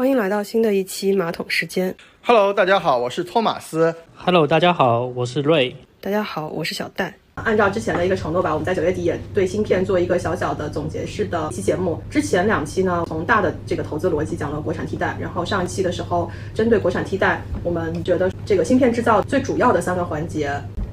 欢迎来到新的一期马桶时间。Hello，大家好，我是托马斯。Hello，大家好，我是瑞。大家好，我是小戴。按照之前的一个承诺吧，我们在九月底也对芯片做一个小小的总结式的一期节目。之前两期呢，从大的这个投资逻辑讲了国产替代，然后上一期的时候，针对国产替代，我们觉得这个芯片制造最主要的三个环节。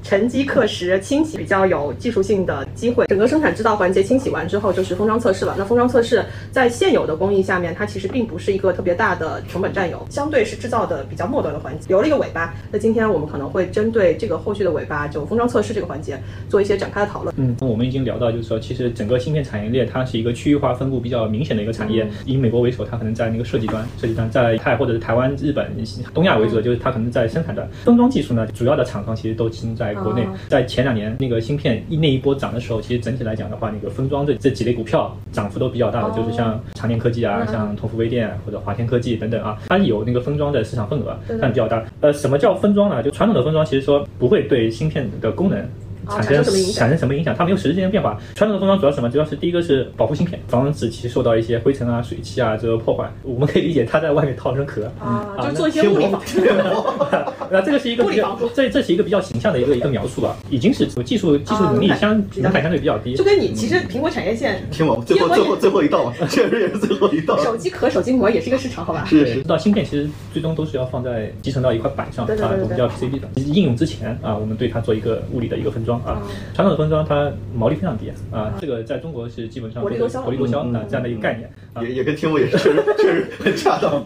沉积、刻蚀、清洗比较有技术性的机会。整个生产制造环节清洗完之后，就是封装测试了。那封装测试在现有的工艺下面，它其实并不是一个特别大的成本占有，相对是制造的比较末端的环节，留了一个尾巴。那今天我们可能会针对这个后续的尾巴，就封装测试这个环节做一些展开的讨论。嗯，我们已经聊到，就是说，其实整个芯片产业链它是一个区域化分布比较明显的一个产业。以美国为首，它可能在那个设计端，设计端在泰或者是台湾、日本、东亚为主的，就是它可能在生产端。封装技术呢，主要的厂商其实都集中在国内。在前两年那个芯片一那一波涨的时候，其实整体来讲的话，那个封装这这几类股票涨幅都比较大的，就是像长电科技啊，像通富微电或者华天科技等等啊，它有那个封装的市场份额，但比较大。呃，什么叫封装呢？就传统的封装，其实说不会对芯片的功能。产生产生什么影响？它没有实质性的变化。传统的封装主要什么？主要是第一个是保护芯片，防止其受到一些灰尘啊、水汽啊这个破坏。我们可以理解它在外面套层壳啊，就做一些物理防 护。那这个是一个比较，这这是一个比较形象的一个一个描述吧，已经是技术技术能力相门槛相对比较低。就跟你其实苹果产业线，听我最后最后最后一道，确实也是最后一道。手机壳、手机膜也是一个市场，好吧？是是。到芯片其实最终都是要放在集成到一块板上啊，我们叫 PCB 的。应用之前啊，我们对它做一个物理的一个分装啊，传统的封装它毛利非常低啊，这个在中国是基本上薄利多销，薄利多销啊这样的一个概念，也也跟听我也是确实确实很恰当，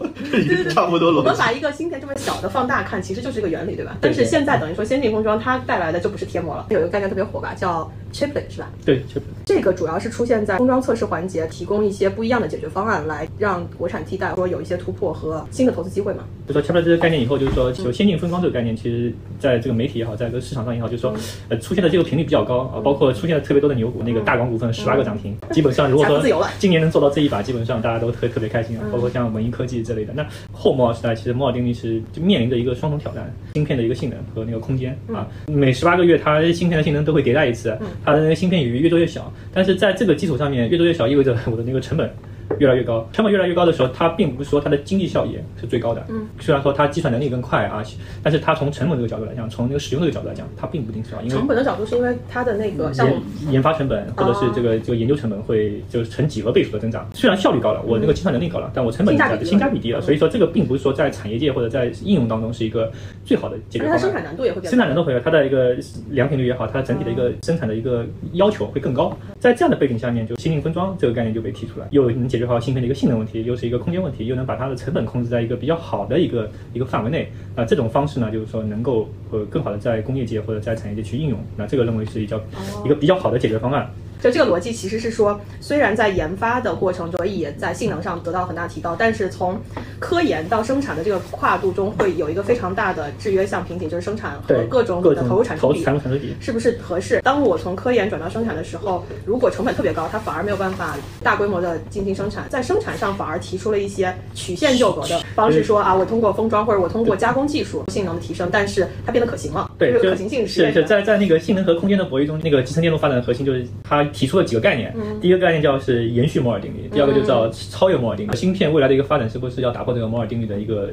差不多了。我们把一个芯片这么小的放大看，其实就是一个原理，对吧？但是现在等于说先进封装它带来的就不是贴膜了，有一个概念特别火吧，叫 chiplet 是吧？对，chiplet。这个主要是出现在封装测试环节，提供一些不一样的解决方案，来让国产替代说有一些突破和新的投资机会嘛。就说 chiplet 这个概念以后，就是说有先进封装这个概念，其实在这个媒体也好，在这个市场上也好，就是说呃出现的这个频率比较高啊，包括出现了特别多的牛股，那个大广股份十八个涨停，基本上如果说 今年能做到这一把，基本上大家都特特别开心啊。包括像文艺科技之类的。那后摩尔时代，其实摩尔定律是就面临着一个双重挑战，芯片的一个性能和那个空间啊。每十八个月，它芯片的性能都会迭代一次，它的那个芯片也越做越小。但是在这个基础上面，越做越小意味着我的那个成本。越来越高，成本越来越高的时候，它并不是说它的经济效益是最高的。嗯，虽然说它计算能力更快啊，但是它从成本这个角度来讲，从那个使用这个角度来讲，它并不一定是高。因为成本的角度是因为它的那个像研研发成本或者是这个这个研究成本会就是成几何倍数的增长。虽然效率高了，我那个计算能力高了，但我成本性价比低了。所以说这个并不是说在产业界或者在应用当中是一个最好的解决方案。它生产难度也会生产难度会有它的一个良品率也好，它整体的一个生产的一个要求会更高。在这样的背景下面，就先进封装这个概念就被提出来，又能解决好芯片的一个性能问题，又是一个空间问题，又能把它的成本控制在一个比较好的一个一个范围内。那这种方式呢，就是说能够呃更好的在工业界或者在产业界去应用。那这个认为是一较一个比较好的解决方案。就这个逻辑其实是说，虽然在研发的过程中可以在性能上得到很大提高，但是从科研到生产的这个跨度中会有一个非常大的制约项瓶颈，就是生产和各种的投入产出比是不是合适？当我从科研转到生产的时候，如果成本特别高，它反而没有办法大规模的进行生产，在生产上反而提出了一些曲线救国的方式，说啊，我通过封装或者我通过加工技术性能的提升，但是它变得可行了。对，这个可行性是是在在那个性能和空间的博弈中，那个集成电路发展的核心就是它。提出了几个概念，第一个概念叫是延续摩尔定律，第二个就叫超越摩尔定律。芯片未来的一个发展是不是要打破这个摩尔定律的一个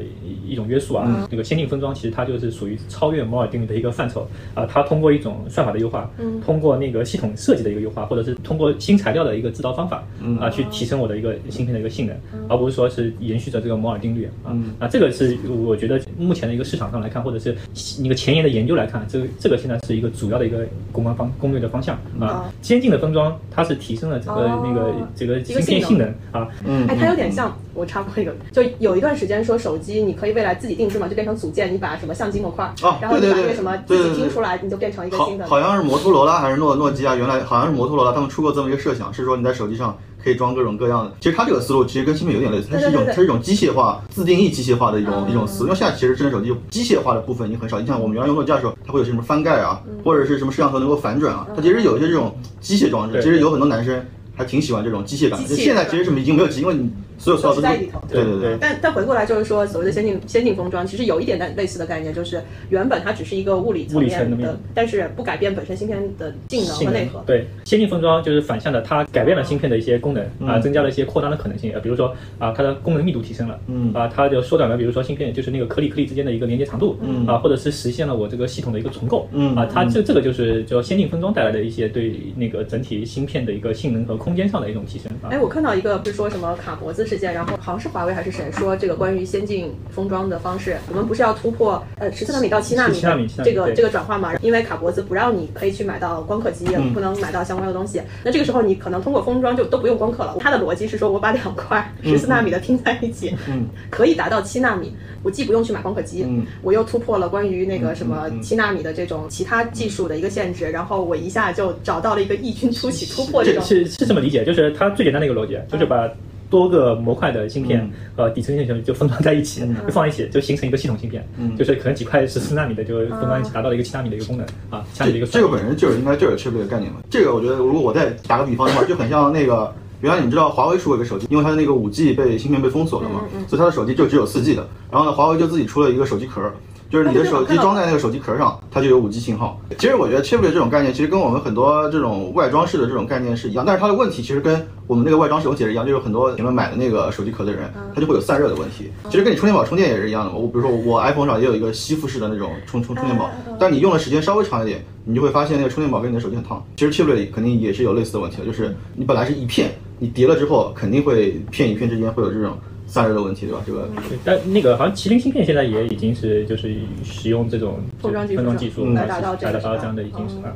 一种约束啊？这个先进封装其实它就是属于超越摩尔定律的一个范畴啊。它通过一种算法的优化，通过那个系统设计的一个优化，或者是通过新材料的一个制造方法啊，去提升我的一个芯片的一个性能，而不是说是延续着这个摩尔定律啊。啊，这个是我觉得目前的一个市场上来看，或者是那个前沿的研究来看，这个这个现在是一个主要的一个攻关方攻略的方向啊。先进的封装。它是提升了整个那个这个芯片性能啊，嗯，哎，它有点像我插播一个，就有一段时间说手机你可以未来自己定制嘛，就变成组件，你把什么相机模块，啊，然后你把那个什么自己拼出来，你就变成一个新的。好像是摩托罗拉还是诺诺基亚，原来好像是摩托罗拉，他们出过这么一个设想，是说你在手机上可以装各种各样的。其实它这个思路其实跟芯片有点类似，它是一种它是一种机械化、自定义机械化的一种一种思路。因为现在其实智能手机机械化的部分已经很少，你像我们原来用诺基亚的时候，它会有些什么翻盖啊，或者是什么摄像头能够反转啊，它其实有一些这种机械装置，其实有很多男生。还挺喜欢这种机械感的，现在其实是已经没有机，因为你所有是在里头对对对。但但回过来就是说，所谓的先进先进封装，其实有一点类类似的概念，就是原本它只是一个物理层面面的，但是不改变本身芯片的性能和内核。对，先进封装就是反向的，它改变了芯片的一些功能啊，嗯增加了一些扩张的可能性啊，比如说啊，它的功能密度提升了，嗯啊，它就缩短了，比如说芯片就是那个颗粒颗粒之间的一个连接长度，嗯啊，或者是实现了我这个系统的一个重构，嗯啊，它嗯这这个就是叫先进封装带来的一些对那个整体芯片的一个性能和空间上的一种提升啊哎，。我看到一个不是说什么卡脖子事件，然后好像是华为还是谁说这个关于先进封装的方式，我们不是要突破呃十四纳米到七纳米7纳米7纳米对这个这个转化嘛？因为卡脖子不让你可以去买到光刻机，也不能买到相关的东西。那这个时候你可能通过封装就都不用光刻了。它的逻辑是说我把两块十四纳米的拼在一起，嗯 可以达到七纳米。我既不用去买光刻机，嗯我又突破了关于那个什么七纳米的这种其他技术的一个限制，然后我一下就找到了一个异军突起突破这种。这是是这么理解，就是它最简单的一个逻辑，就是把多个模块的芯片嗯和底层芯片就封装在一起，嗯就放一起，就形成一个系统芯片，嗯就是可能几块十四纳米的就封装一起，达到了一个七纳米的一个功能啊，相应的一个这这个本身就是应该就是 chip 的概念嘛。这个我觉得，如果我再打个比方的话，就很像那个原来你们知道华为出过一个手机，因为它的那个五 G 被芯片被封锁了嘛，所以它的手机就只有四 G 的。然后呢，华为就自己出了一个手机壳。就是你的手机装在那个手机壳上，它就有五 G 信号。其实我觉得 chiplet 这种概念，其实跟我们很多这种外装式的这种概念是一样，但是它的问题其实跟我们那个外装使用解释一样，就是很多你们买的那个手机壳的人，他就会有散热的问题。其实跟你充电宝充电也是一样的嘛。我比如说我 iPhone 上也有一个吸附式的那种充充充电宝，但你用的时间稍微长一点，你就会发现那个充电宝跟你的手机很烫。其实 chiplet 里肯定也是有类似的问题的，就是你本来是一片，你叠了之后肯定会片与片之间会有这种散热的问题，对吧？这个对但那个好像麒麟芯片现在也已经是就是使用这种封装技术封装技术嗯。来来达到这样的已经是嗯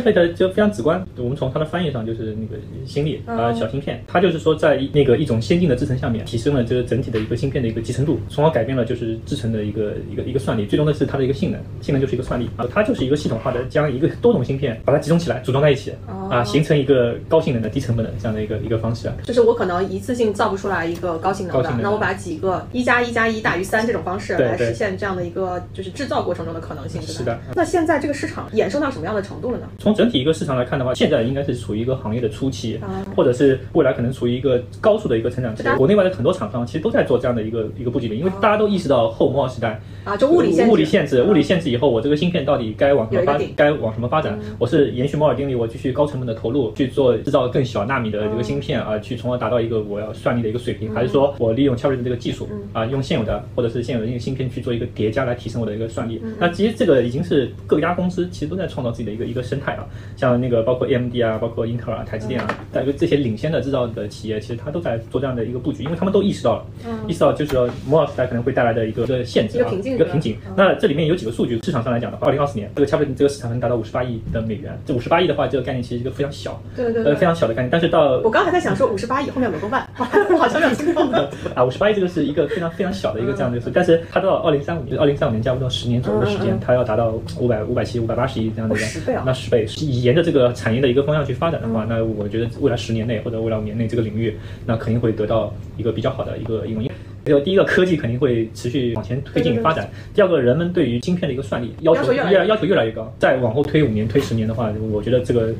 啊。chiplet 就非常直观，我们从它的翻译上就是那个心力啊、嗯小芯片，它就是说在那个一种先进的制程下面提升了这个整体的一个芯片的一个集成度，从而改变了就是制程的一个一个一个算力，最终的是它的一个性能，性能就是一个算力啊，它就是一个系统化的将一个多种芯片把它集中起来，组装在一起哦啊，形成一个高性能的低成本的这样的一个一个方式啊。就是我可能一次性造不出来一个高性能的，能的那我把几个一加一加一大于三这种方式来实现这样的一个就是制造过程中的可能性，是的。那现在这个市场衍生到什么样的程度了呢？从整体一个市场来看的话，现在应该是处于一个行业的初期啊，或者是未来可能处于一个高速的一个成长期。国内外的很多厂商其实都在做这样的一个一个布局，因为大家都意识到后摩尔时代啊，就物理限制，物理限制，物理限制以后，我这个芯片到底该往什么发该往什么发展？我是延续摩尔定律，我继续高成本的投入去做制造更小纳米的这个芯片啊，去从而达到一个我要算力的一个水平，还是说我利用 Cherry 的这个技术啊，用现有的或者是现有的一个芯片去做一个叠加来提升我的一个算力？那其实这个已经是各家公司其实都在创造自己的一个一个生态啊，像那个包括 AMD 啊，包括英特尔啊、台积电啊，在这些领先的制造的企业，其实它都在做这样的一个布局，因为他们都意识到了，意识到就是说摩尔时代可能会带来的一个一个限制啊，一个瓶颈。那这里面有几个数据，市场上来讲的话，二零二四年这个 Tablet 这个市场能达到五十八亿的美元。这五十八亿的话，这个概念其实一个非常小，呃，对对对非常小的概念。但是到我刚才在想说五十八亿后面有没有个万，好像没有听到呢。啊，五十八亿这个是一个非常非常小的一个这样的数，但是它到二零三五年，二零三五年加不到十年左右的时间，它要达到五百五百七、五百八十亿这样的一个哦10倍啊那十倍，沿着这个产业的一个方向去发展的话，那我觉得未来十年内或者未来五年内这个领域，那肯定会得到一个比较好的一个应用。就第一个科技肯定会持续往前推进发展，第二个人们对于芯片的一个算力要求越来越越要求越来越高，再往后推五年、推十年的话，我觉得这个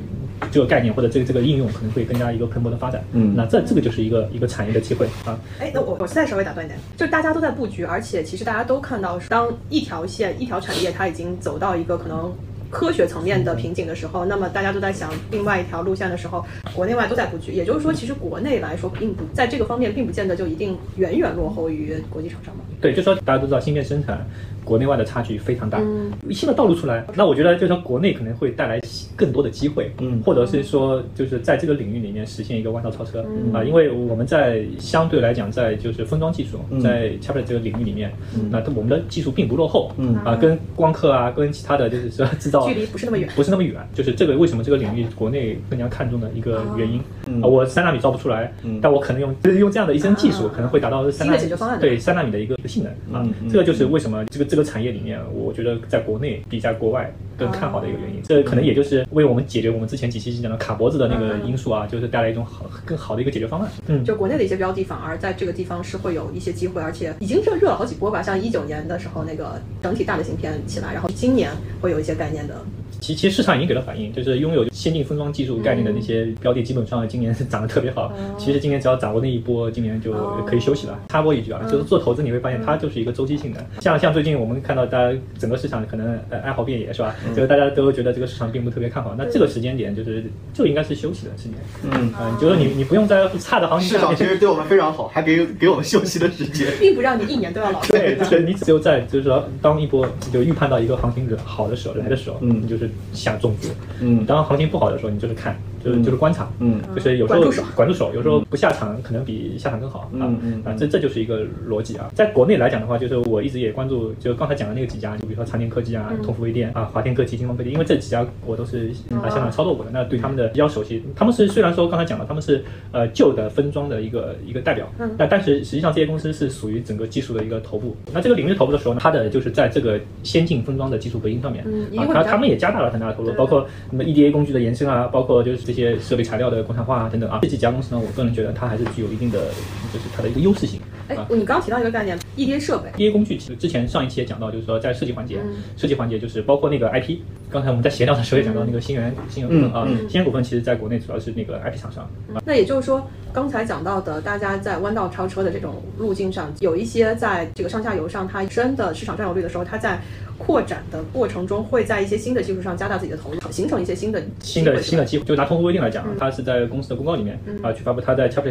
这个概念或者这个这个应用可能会更加一个蓬勃的发展。嗯那这这个就是一个一个产业的机会啊。哎，那我我现在稍微打断一点，就大家都在布局，而且其实大家都看到，当一条线、一条产业它已经走到一个可能。科学层面的瓶颈的时候，那么大家都在想另外一条路线的时候，国内外都在布局。也就是说，其实国内来说，并不在这个方面，并不见得就一定远远落后于国际厂商嘛。对，就说大家都知道芯片生产国内外的差距非常大，嗯新的道路出来，那我觉得就是说国内可能会带来更多的机会，嗯。或者是说就是在这个领域里面实现一个弯道超车嗯。啊，因为我们在相对来讲在就是封装技术，嗯。在 tablet 这个领域里面，那我们的技术并不落后，嗯。啊，跟光刻啊，跟其他的就是说制造距离不是那么远。不是那么远，就是这个为什么这个领域国内更加看重的一个原因。嗯啊，我三纳米造不出来，嗯但我可能用就是用这样的一身技术，啊可能会达到三纳米的解决方案对三纳米的一个一个性能啊嗯。嗯这个就是为什么这个这个产业里面，我觉得在国内比在国外更看好的一个原啊因。这可能也就是为我们解决我们之前几期讲的卡脖子的那个因素啊，就是带来一种好更好的一个解决方案。嗯，就国内的一些标的，反而在这个地方是会有一些机会，而且已经热热了好几波吧。像一九年的时候，那个整体大的芯片起来，然后今年会有一些概念的。其其实市场已经给了反应，就是拥有先进封装技术概念的那些标的，基本上今年是 涨得特别好。其实今年只要掌握那一波，今年就可以休息了。插播一句啊，就是做投资你会发现它就是一个周期性的。像像最近我们看到大家整个市场可能呃哀嚎遍野是吧？就是大家都觉得这个市场并不特别看好。那这个时间点就是就应该是休息的时间。嗯嗯，就是你你不用在差的行情市场其实对我们非常好，还给给我们休息的时间。并不让你一年都要老对，就是你只有在就是说当一波就预判到一个行情好的时候来的时候，嗯就是下重注。嗯当行情不好的时候，你就是看，就是就是观察，嗯。就是有时候管住手。管住手，有时候不下场可能比下场更好。啊啊，这这就是一个逻辑啊。在国内来讲的话，就是我一直也关注，就刚才讲的那个几家，就比如说长电科技啊、通富微电啊、华天科技、金方科技，因为这几家我都是啊香港操作过的，那对他们的比较熟悉。他们是虽然说刚才讲了，他们是呃旧的分装的一个一个代表，那但是实际上这些公司是属于整个技术的一个头部。那这个领域头部的时候呢，它的就是在这个先进分装的技术革新上面啊，他们也加大了很大的投入，包括什么 EDA 工具的延伸啊，包括就是这些设备材料的国产化啊等等啊。这几家公司呢，我个人觉得它还是具有一定的就是它的一个优势性。哎啊，你刚刚提到一个概念，EDA 设备。EDA 工具其实之前上一期也讲到，就是说在设计环节，嗯设计环节就是包括那个 IP。刚才我们在闲聊的时候也讲到那个新源新源股份啊，嗯新源股份其实在国内主要是那个 IP 厂商。啊那也就是说，刚才讲到的，大家在弯道超车的这种路径上，有一些在这个上下游上，它真的市场占有率的时候，它在扩展的过程中，会在一些新的技术上加大自己的投入，形成一些新的新的新的机会，就拿通货规定来讲，嗯。它是在公司的公告里面啊去发布，它在这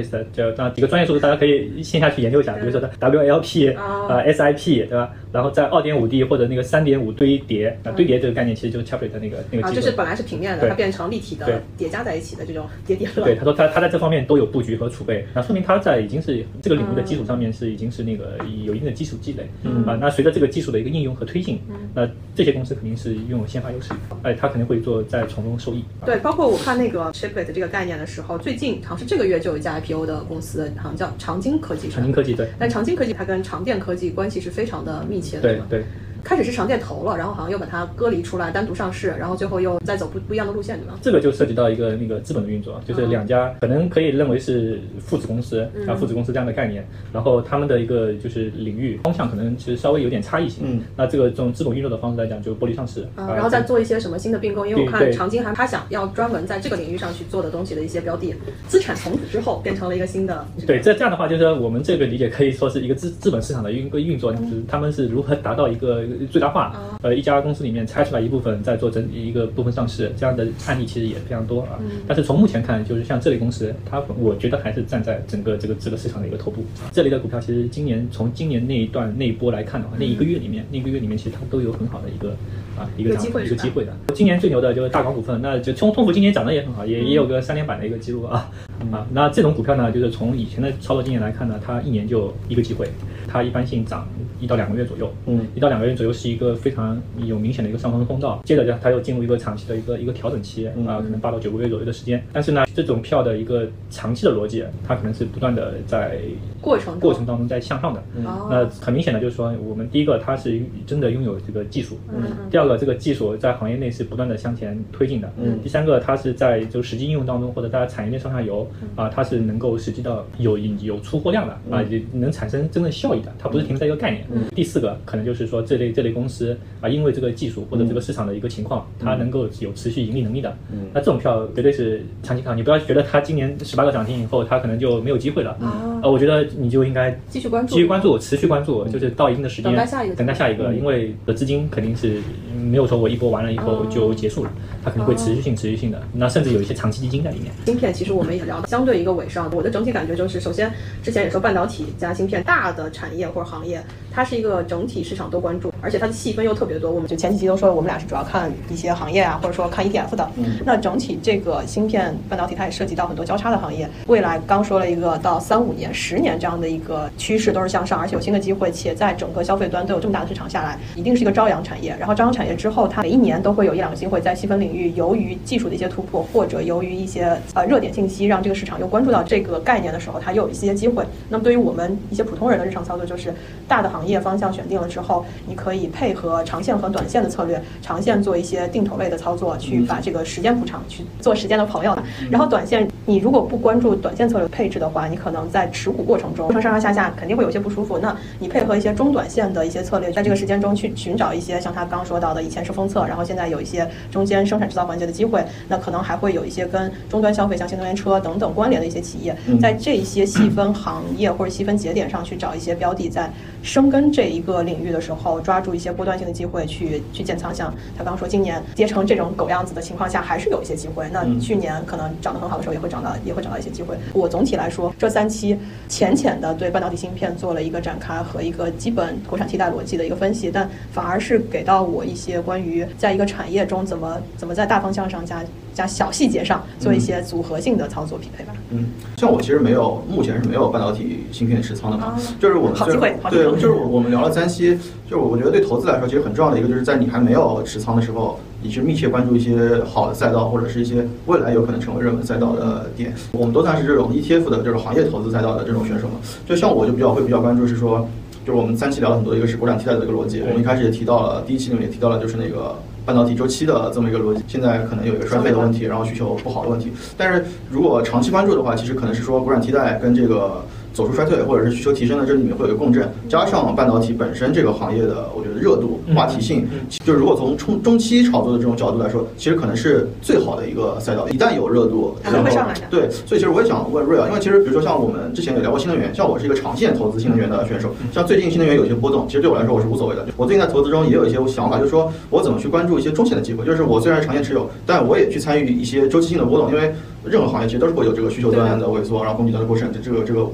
那几个专业术语，大家可以线下去研究一下，比如说它 WLP 哦。啊 SIP 对吧？然后在二点五 D 或者那个三点五堆叠，啊堆叠这个概念其实就是 Chapters 的那个那个啊，就是本来是平面的，它变成立体的叠加在一起的这种叠叠乐。对，他说他他在这方面都有布局和储备，那说明他在已经是这个领域的基础上面是已经是那个有一定的基础积累，嗯。啊，那随着这个技术的一个应用和推进，那这些公司肯定是拥有先发优势，哎，他肯定会做在从中受益。啊对，包括我看那个 chiplet 这个概念的时候，最近好像是这个月就有一家 IPO 的公司，好像叫长晶科技。长晶科技对但长晶科技它跟长电科技关系是非常的密切的，吧？对对。开始是长电投了，然后好像又把它割离出来，单独上市，然后最后又再走不不一样的路线，对吧？这个就涉及到一个那个资本的运作，就是两家可能可以认为是父子公司啊，父子公司这样的概念，然后他们的一个就是领域方向可能其实稍微有点差异性。嗯，那这个这种资本运作的方式来讲，就是剥离上市啊，然后再做一些什么新的并购，因为我看对长金还他想要专门在这个领域上去做的东西的一些标的，资产重组之后变成了一个新的。对，这这样的话，就是说我们这个理解可以说是一个资资本市场的一个运作，就是他们是如何达到一个最大化。呃，一家公司里面拆出来一部分，再做整一个部分上市，这样的案例其实也非常多啊。但是从目前看，就是像这类公司，它我觉得还是站在整个这个这个市场的一个头部。这类的股票，其实今年从今年那一段那一波来看的话，那一个月里面，那一个月里面其实它都有很好的一个啊一个机会一个机会的。今年最牛的就是大港股份，那就通通福今年涨得也很好，也也有个三连板的一个记录啊啊。那这种股票呢，就是从以前的操作经验来看呢，它一年就一个机会，它一般性涨一到两个月左右，嗯。一到两个月左右是一个非常有明显的一个上升通道，接着就它又进入一个长期的一个一个调整期啊，可能八到九个月左右的时间。但是呢，这种票的一个长期的逻辑，它可能是不断的在过程过程当中在向上的。哦。那很明显的就是说，我们第一个它是真的拥有这个技术，嗯。第二个这个技术在行业内是不断的向前推进的，嗯。第三个它是在就实际应用当中或者在产业链上下游啊，它是能够实际到有有出货量的啊，也能产生真正效益的，它不是停留在一个概念。第四个可能就是说这类这类公司啊，因为这个技术或者这个市场的一个情况，它能够有持续盈利能力的，那这种票绝对是长期看好。你不要觉得它今年十八个涨停以后，它可能就没有机会了，呃，我觉得你就应该继续关注继续关注，持续关注，就是到一定的时间等待下一个等待下一个，因为的资金肯定是没有说我一波完了以后就结束了，它肯定会持续性、持续性的，那甚至有一些长期基金在里面。芯片其实我们也聊到相对一个尾声，我的整体感觉就是，首先之前也说半导体加芯片大的产业或者行业，它是一个整体市场都关注，而且它的细分又特别多。我们就前几期都说我们俩是主要看一些行业啊，或者说看 ETF 的。那整体这个芯片半导体它也涉及到很多交叉的行业，未来刚说了一个到三五年、十年这样的一个趋势都是向上，而且有新的机会，且在整个消费端都有这么大的市场下来，一定是一个朝阳产业。然后朝阳产业之后，它每一年都会有一两个机会在细分领域，由于技术的一些突破，或者由于一些呃热点信息，让这个市场又关注到这个概念的时候，它又有一些机会。那么对于我们一些普通人的日常操作，就是大的行业方向选定了之后，你可以配合长线和短线的策略，长线做一些定投类的操作，去把这个时间补偿，去做时间的朋友。然后短线，你如果不关注短线策略配置的话，你可能在持持股过程中，上上下下肯定会有些不舒服。那你配合一些中短线的一些策略，在这个时间中去寻找一些像他刚说到的，以前是封测，然后现在有一些中间生产制造环节的机会，那可能还会有一些跟终端消费，像新能源车等等关联的一些企业，在这些细分行业或者细分节点上去找一些标的，在生根这一个领域的时候，抓住一些波段性的机会去去建仓。像他刚说，今年跌成这种狗样子的情况下，还是有一些机会。那去年可能涨得很好的时候，也会涨到，也会找到一些机会。我总体来说，这三期浅浅的对半导体芯片做了一个展开和一个基本国产替代逻辑的一个分析，但反而是给到我一些关于在一个产业中怎么怎么在大方向上加加小细节上做一些组合性的操作匹配吧。嗯，像我其实没有，目前是没有半导体芯片持仓的嘛，就是我们好机会，对，就是我们聊了三期，就是我觉得对投资来说，其实很重要的一个，就是在你还没有持仓的时候，你去密切关注一些好的赛道，或者是一些未来有可能成为热门赛道的点。我们都算是这种 ETF 的这种行业投资赛道的这种选手嘛，就像我就比较会比较关注是说，就是我们三期聊了很多，一个是国产替代的一个逻辑，我们一开始也提到了，第一期里面也提到了，就是那个。半导体周期的这么一个逻辑，现在可能有一个衰退的问题，然后需求不好的问题。但是如果长期关注的话，其实可能是说国产替代跟这个。走出衰退或者是需求提升的，这里面会有一个共振，加上半导体本身这个行业的，我觉得热度、话题性，就是如果从中中期炒作的这种角度来说，其实可能是最好的一个赛道。一旦有热度，然后会上来的。对，所以其实我也想问瑞啊，因为其实比如说像我们之前也聊过新能源，像我是一个长线投资新能源的选手，像最近新能源有些波动，其实对我来说我是无所谓的。我最近在投资中也有一些想法，就是说我怎么去关注一些中线的机会，就是我虽然长线持有，但我也去参与一些周期性的波动，因为。任何行业其实都是会有这个需求端的萎缩，然后供给端的过剩，这这个这个，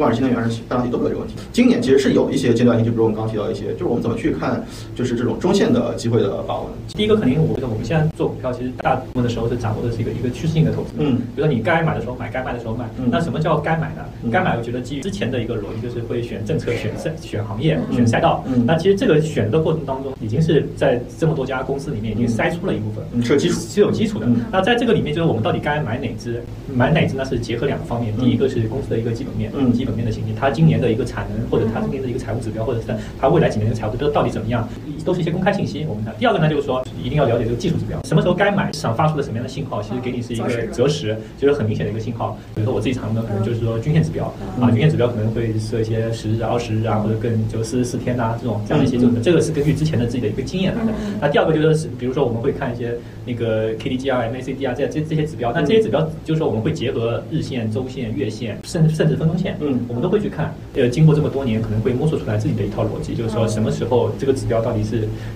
不管是新能源还是半导体都会有这个问题。今年其实是有一些阶段性，就比如我们刚刚提到一些，就是我们怎么去看，就是这种中线的机会的把握。第一个肯定，我觉得我们现在做股票，其实大部分的时候是掌握的是一个一个趋势性的投资。嗯，比如说你该买的时候买，该卖的时候卖。嗯，那什么叫该买呢？该买，我觉得基于之前的一个逻辑，就是会选政策、选赛、选行业、选赛道。嗯，那其实这个选的过程当中，已经是在这么多家公司里面已经筛出了一部分，是有基础，是有基础的。那在这个里面，就是我们到底该买哪只，买哪只？那是结合两个方面，第一个是公司的一个基本面，基本面的情形，它今年的一个产能，或者它今年的一个财务指标，或者是它未来几年的财务指标到底怎么样，都是一些公开信息。我们看第二个呢，就是说一定要了解这个技术指标，什么时候该买，市场发出的什么样的信号，其实给你是一个择时，就是很明显的一个信号。比如说我自己常用的可能就是说均线指标啊，均线指标可能会设一些十日、二十日啊，或者更就四十四天呐这种这样的一些，就这个是根据之前的自己的一个经验来的。那第二个就是比如说我们会看一些那个 KDJ 啊、M A C D 啊这这这些指标，但这些指标就是说我们会结合日线。周线、月线，甚至甚至分钟线，嗯，我们都会去看。呃，经过这么多年，可能会摸索出来自己的一套逻辑，就是说什么时候这个指标到底是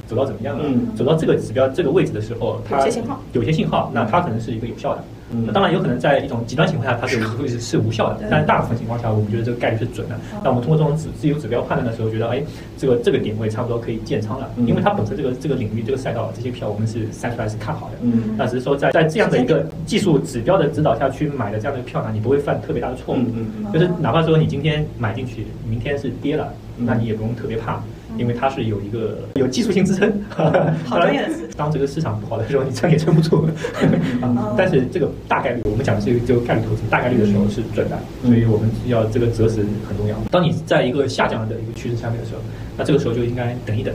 走到怎么样了？嗯，走到这个指标这个位置的时候，它有些信号，有些信号，那它可能是一个有效的。那当然有可能在一种极端情况下，它是 会是是无效的，但是大部分情况下，我们觉得这个概率是准的。那我们通过这种指自由指标判断的时候，觉得哎，这个这个点位差不多可以建仓了，因为它本身这个这个领域这个赛道这些票我们是筛出来是看好的。嗯，那只是说在在这样的一个技术指标的指导下去买的这样的票呢，你不会犯特别大的错误。嗯嗯，就是哪怕说你今天买进去，明天是跌了，那你也不用特别怕。因为它是有一个有技术性支撑，好专业的当这个市场不好的时候，你撑也撑不住。但是这个大概率，我们讲的是一个概率投资，大概率的时候是准的，所以我们要这个择时很重要。当你在一个下降的一个趋势下面的时候，那这个时候就应该等一等。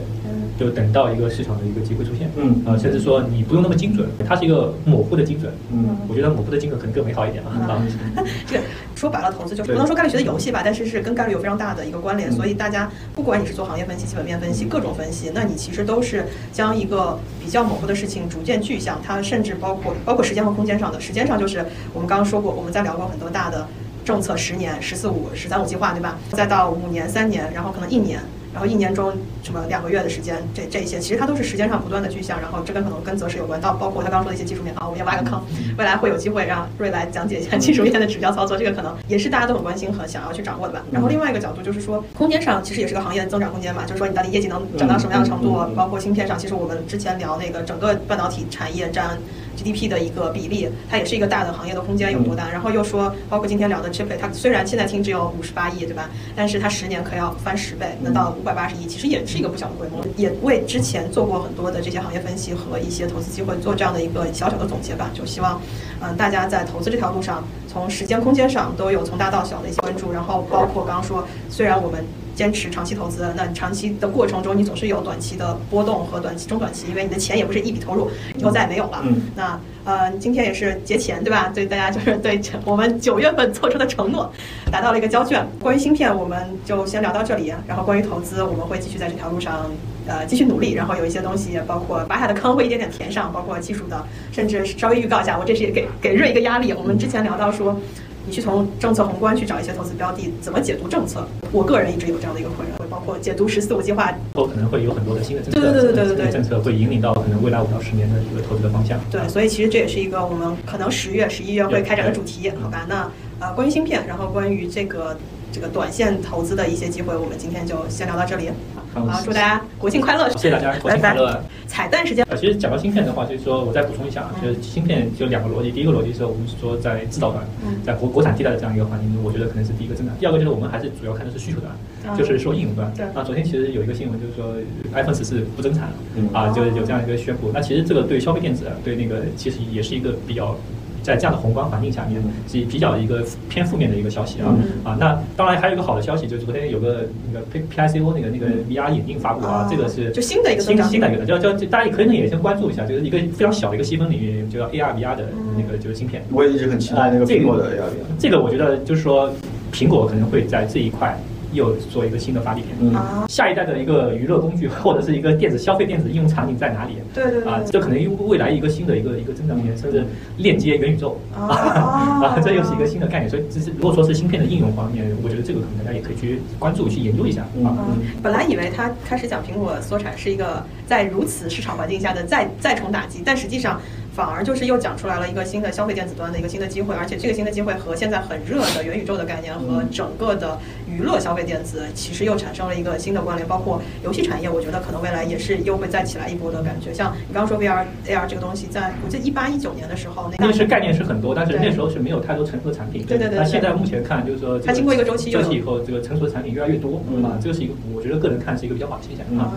就等到一个市场的一个机会出现，嗯啊，甚至说你不用那么精准，它是一个模糊的精准，嗯，我觉得模糊的精准可能更美好一点啊。这个说白了，投资就是不能说概率学的游戏吧，但是是跟概率有非常大的一个关联。所以大家不管你是做行业分析、基本面分析、各种分析，那你其实都是将一个比较模糊的事情逐渐具象。它甚至包括包括时间和空间上的，时间上就是我们刚刚说过，我们在聊过很多大的政策，十年、十四五、十三五计划，对吧？再到五年、三年，然后可能一年。然后一年中什么两个月的时间，这这些其实它都是时间上不断的具象，然后这跟可能跟择时有关。到包括他刚刚说的一些技术面啊，我们也挖个坑，未来会有机会让瑞来讲解一下技术面的指标操作，这个可能也是大家都很关心和想要去掌握的吧。然后另外一个角度就是说，空间上其实也是个行业的增长空间嘛，就是说你到底业绩能涨到什么样的程度，包括芯片上，其实我们之前聊那个整个半导体产业占。GDP 的一个比例，它也是一个大的行业的空间有多大？然后又说，包括今天聊的 Chiplet，它虽然现在听只有五十八亿，对吧？但是它十年可要翻十倍，那到五百八十亿，其实也是一个不小的规模。也为之前做过很多的这些行业分析和一些投资机会做这样的一个小小的总结吧。就希望，嗯，大家在投资这条路上，从时间、空间上都有从大到小的一些关注。然后包括刚刚说，虽然我们。坚持长期投资，那你长期的过程中，你总是有短期的波动和短期、中短期，因为你的钱也不是一笔投入，以后再也没有了。嗯那呃，今天也是节前，对吧？对大家就是对我们九月份做出的承诺，达到了一个交卷。关于芯片，我们就先聊到这里。然后关于投资，我们会继续在这条路上呃继续努力。然后有一些东西，包括拔下的坑会一点点填上，包括技术的，甚至稍微预告一下，我这是也给给瑞一个压力。我们之前聊到说。你去从政策宏观去找一些投资标的，怎么解读政策？我个人一直有这样的一个困扰，括解读“十四五”计划。后可能会有很多的新的政策，对对对对对对政策会引领到可能未来五到十年的一个投资的方向。对，所以其实这也是一个我们可能十月、十一月会开展的主题，好吧？那呃，关于芯片，然后关于这个这个短线投资的一些机会，我们今天就先聊到这里。好好，祝大家国庆快乐！谢谢大家，国庆快乐！彩蛋时间。呃，其实讲到芯片的话，就是说我再补充一下，啊，就是芯片就两个逻辑。第一个逻辑是我们说在制造端，在国国产替代的这样一个环境中，我觉得可能是第一个增长。第二个就是我们还是主要看的是需求端，就是说应用端。对啊，昨天其实有一个新闻，就是说 iPhone 十四不增产了，嗯啊，就是有这样一个宣布。那其实这个对消费电子，对那个其实也是一个比较。在这样的宏观环境下面，是比较一个偏负面的一个消息啊、啊。那当然还有一个好的消息，就是昨天有个那个 P P I C O 那个那个 V R 眼镜发布啊，这个是就新的一个新新的一个，就就大家也可能也先关注一下，就是一个非常小的一个细分领域，就叫 A R V R 的那个就是芯片。我也一直很期待那个苹果的 A R V R。这个我觉得就是说，苹果可能会在这一块。又做一个新的发力点，嗯，下一代的一个娱乐工具或者是一个电子消费电子应用场景在哪里？对对对，啊，这可能未来一个新的一个一个增长点，甚至链接元宇宙 啊，这又是一个新的概念。所以，这是如果说是芯片的应用方面，我觉得这个可能大家也可以去关注、去研究一下啊。本来以为他开始讲苹果缩产是一个在如此市场环境下的再再重打击，但实际上。反而就是又讲出来了一个新的消费电子端的一个新的机会，而且这个新的机会和现在很热的元宇宙的概念和整个的娱乐消费电子其实又产生了一个新的关联，包括游戏产业，我觉得可能未来也是又会再起来一波的感觉。像你刚刚说 VR AR 这个东西，在我记得一八一九年的时候，那个是概念是很多，但是那时候是没有太多成熟的产品。对对对。那现在目前看，就是说它经过一个周期，周期以后，这个成熟的产品越来越多啊，这个是一个我觉得个人看是一个比较好的现象啊。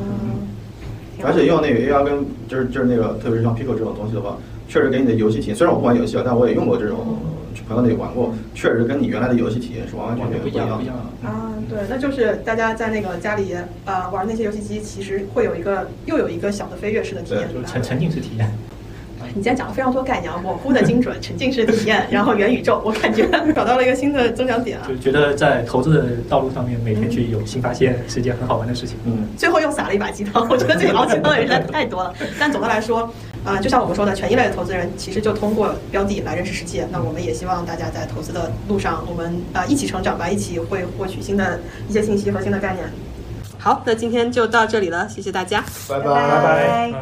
而且用那个 AR 跟就是就是那个，特别是像 Pico 这种东西的话。确实给你的游戏体验，虽然我不玩游戏啊，但我也用过这种，朋友那里玩过，确实跟你原来的游戏体验是完完全全不一样的啊。对，那就是大家在那个家里呃玩那些游戏机，其实会有一个又有一个小的飞跃式的体验，就是沉沉浸式体验。你今天讲了非常多概念，模糊的精准，沉浸式体验，然后元宇宙，我感觉找到了一个新的增长点啊。就觉得在投资的道路上面，每天去有新发现是一件很好玩的事情。嗯，最后又撒了一把鸡汤，我觉得这个熬鸡汤的人实在太多了。但总的来说，啊、呃，就像我们说的，权益类的投资人其实就通过标的来认识世界。那我们也希望大家在投资的路上，我们啊、呃、一起成长吧，一起会获取新的一些信息和新的概念。好，那今天就到这里了，谢谢大家，拜拜拜。